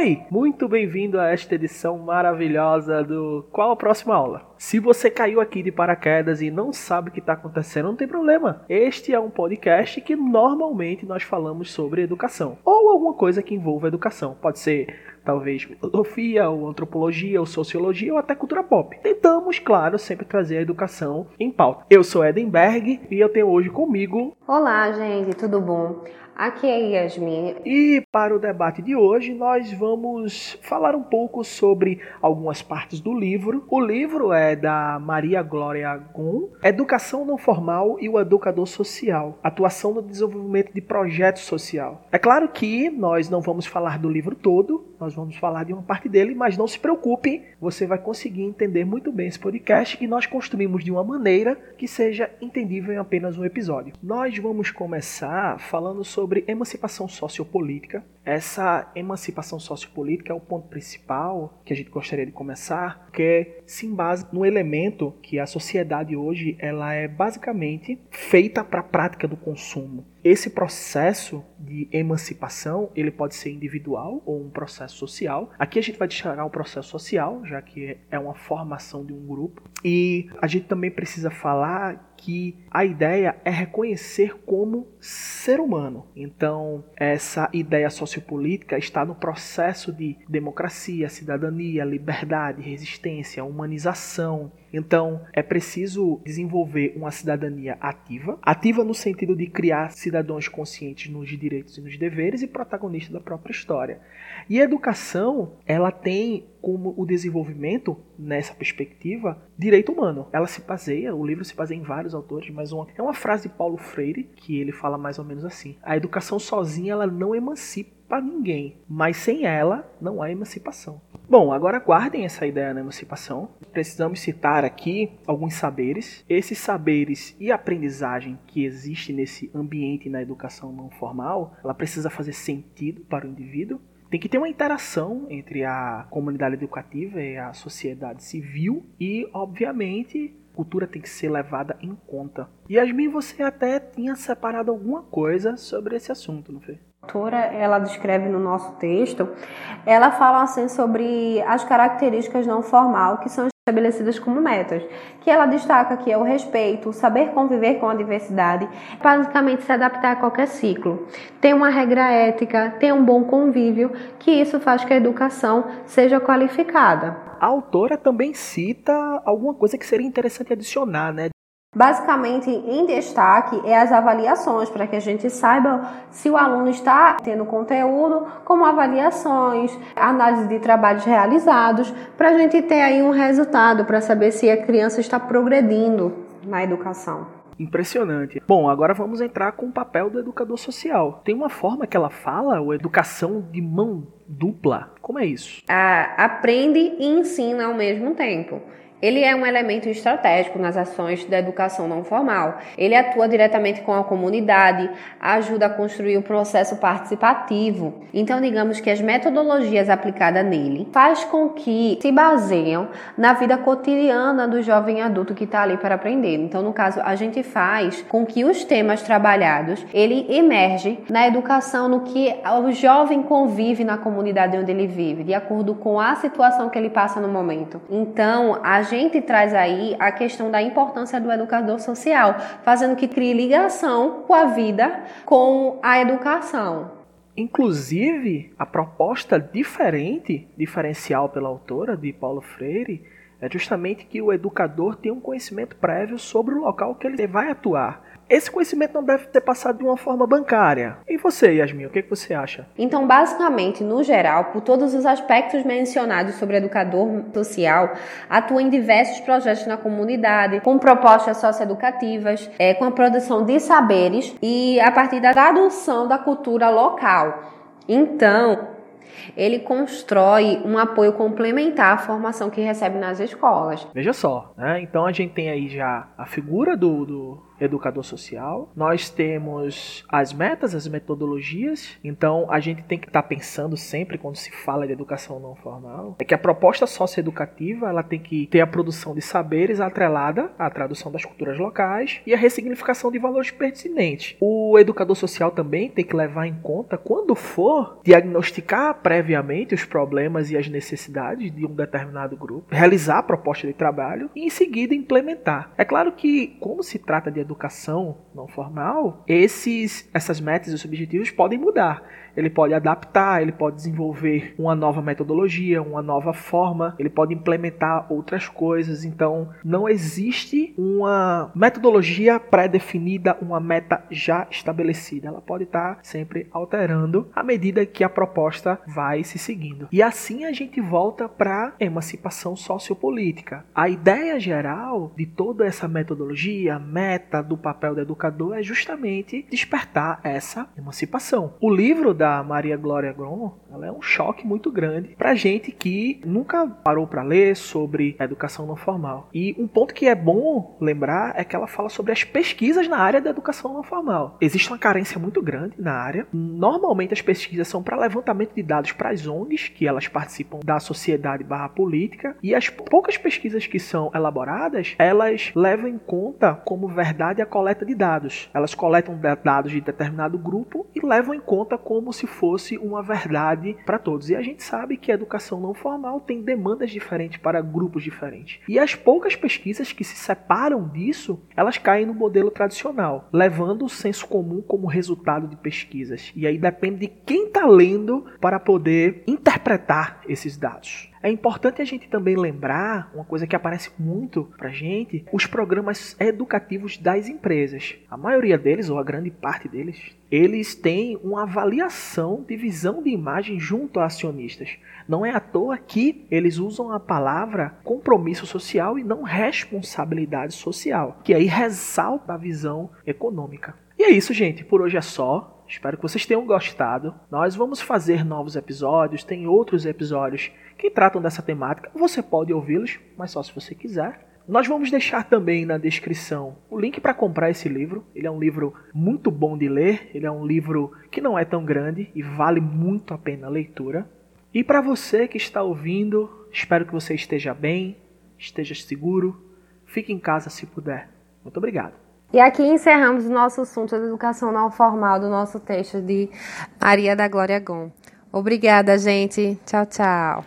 Oi, muito bem-vindo a esta edição maravilhosa do Qual a Próxima Aula? Se você caiu aqui de paraquedas e não sabe o que está acontecendo, não tem problema. Este é um podcast que normalmente nós falamos sobre educação ou alguma coisa que envolva educação. Pode ser talvez filosofia, ou antropologia, ou sociologia, ou até cultura pop. Tentamos, claro, sempre trazer a educação em pauta. Eu sou Edenberg e eu tenho hoje comigo. Olá, gente, tudo bom? Aqui é Yasmin. E para o debate de hoje, nós vamos falar um pouco sobre algumas partes do livro. O livro é da Maria Glória Gun, Educação Não Formal e o Educador Social, Atuação no Desenvolvimento de Projeto Social. É claro que nós não vamos falar do livro todo, nós vamos falar de uma parte dele, mas não se preocupe, você vai conseguir entender muito bem esse podcast e nós construímos de uma maneira que seja entendível em apenas um episódio. Nós vamos começar falando sobre emancipação sociopolítica. Essa emancipação sociopolítica é o ponto principal que a gente gostaria de começar, que se embasa no elemento que a sociedade hoje ela é basicamente feita para a prática do consumo. Esse processo de emancipação, ele pode ser individual ou um processo social. Aqui a gente vai destacar o processo social, já que é uma formação de um grupo. E a gente também precisa falar que a ideia é reconhecer como ser humano. Então, essa ideia sociopolítica está no processo de democracia, cidadania, liberdade, resistência, humanização, então, é preciso desenvolver uma cidadania ativa, ativa no sentido de criar cidadãos conscientes nos direitos e nos deveres e protagonistas da própria história. E a educação, ela tem como o desenvolvimento nessa perspectiva direito humano. Ela se baseia, o livro se baseia em vários autores, mas uma, é uma frase de Paulo Freire que ele fala mais ou menos assim: a educação sozinha ela não emancipa para ninguém, mas sem ela não há emancipação. Bom, agora guardem essa ideia da emancipação. Precisamos citar aqui alguns saberes. Esses saberes e aprendizagem que existe nesse ambiente na educação não formal, ela precisa fazer sentido para o indivíduo. Tem que ter uma interação entre a comunidade educativa e a sociedade civil e, obviamente, cultura tem que ser levada em conta. Yasmin, você até tinha separado alguma coisa sobre esse assunto, não foi? Autora ela descreve no nosso texto, ela fala assim sobre as características não formal que são estabelecidas como metas, que ela destaca que é o respeito, saber conviver com a diversidade, basicamente se adaptar a qualquer ciclo, ter uma regra ética, ter um bom convívio, que isso faz que a educação seja qualificada. A autora também cita alguma coisa que seria interessante adicionar, né? Basicamente, em destaque é as avaliações, para que a gente saiba se o aluno está tendo conteúdo, como avaliações, análise de trabalhos realizados, para a gente ter aí um resultado, para saber se a criança está progredindo na educação. Impressionante. Bom, agora vamos entrar com o papel do educador social. Tem uma forma que ela fala, o educação de mão dupla. Como é isso? Ah, aprende e ensina ao mesmo tempo. Ele é um elemento estratégico nas ações da educação não formal. Ele atua diretamente com a comunidade, ajuda a construir o processo participativo. Então, digamos que as metodologias aplicadas nele faz com que se baseiam na vida cotidiana do jovem adulto que está ali para aprender. Então, no caso, a gente faz com que os temas trabalhados ele emerge na educação no que o jovem convive na comunidade onde ele vive, de acordo com a situação que ele passa no momento. Então, a gente traz aí a questão da importância do educador social, fazendo que crie ligação com a vida, com a educação. Inclusive, a proposta diferente, diferencial pela autora, de Paulo Freire, é justamente que o educador tenha um conhecimento prévio sobre o local que ele vai atuar. Esse conhecimento não deve ter passado de uma forma bancária. E você, Yasmin, o que, é que você acha? Então, basicamente, no geral, por todos os aspectos mencionados sobre educador social, atua em diversos projetos na comunidade, com propostas socioeducativas, é, com a produção de saberes e a partir da tradução da cultura local. Então, ele constrói um apoio complementar à formação que recebe nas escolas. Veja só, né? Então a gente tem aí já a figura do, do educador social, nós temos as metas, as metodologias. Então a gente tem que estar tá pensando sempre quando se fala de educação não formal, é que a proposta socioeducativa ela tem que ter a produção de saberes atrelada à tradução das culturas locais e a ressignificação de valores pertinentes. O educador social também tem que levar em conta quando for diagnosticar previamente os problemas e as necessidades de um determinado grupo, realizar a proposta de trabalho e em seguida implementar. É claro que como se trata de educação não formal, esses, essas metas e objetivos podem mudar ele pode adaptar, ele pode desenvolver uma nova metodologia, uma nova forma, ele pode implementar outras coisas. Então, não existe uma metodologia pré-definida, uma meta já estabelecida. Ela pode estar sempre alterando à medida que a proposta vai se seguindo. E assim a gente volta para emancipação sociopolítica. A ideia geral de toda essa metodologia, meta do papel do educador é justamente despertar essa emancipação. O livro da Maria Glória Grom, ela é um choque muito grande pra gente que nunca parou para ler sobre a educação não formal. E um ponto que é bom lembrar é que ela fala sobre as pesquisas na área da educação não formal. Existe uma carência muito grande na área. Normalmente as pesquisas são para levantamento de dados para as ONGs, que elas participam da sociedade barra política, e as poucas pesquisas que são elaboradas, elas levam em conta como verdade a coleta de dados. Elas coletam dados de determinado grupo levam em conta como como se fosse uma verdade para todos. E a gente sabe que a educação não formal tem demandas diferentes para grupos diferentes. E as poucas pesquisas que se separam disso, elas caem no modelo tradicional, levando o senso comum como resultado de pesquisas. E aí depende de quem está lendo para poder interpretar esses dados. É importante a gente também lembrar uma coisa que aparece muito pra gente, os programas educativos das empresas. A maioria deles, ou a grande parte deles, eles têm uma avaliação de visão de imagem junto a acionistas. Não é à toa que eles usam a palavra compromisso social e não responsabilidade social, que aí ressalta a visão econômica. E é isso, gente. Por hoje é só. Espero que vocês tenham gostado. Nós vamos fazer novos episódios, tem outros episódios que tratam dessa temática. Você pode ouvi-los, mas só se você quiser. Nós vamos deixar também na descrição o link para comprar esse livro. Ele é um livro muito bom de ler, ele é um livro que não é tão grande e vale muito a pena a leitura. E para você que está ouvindo, espero que você esteja bem, esteja seguro, fique em casa se puder. Muito obrigado. E aqui encerramos o nosso assunto da educação não formal do nosso texto de Maria da Glória Gon. Obrigada, gente. Tchau, tchau.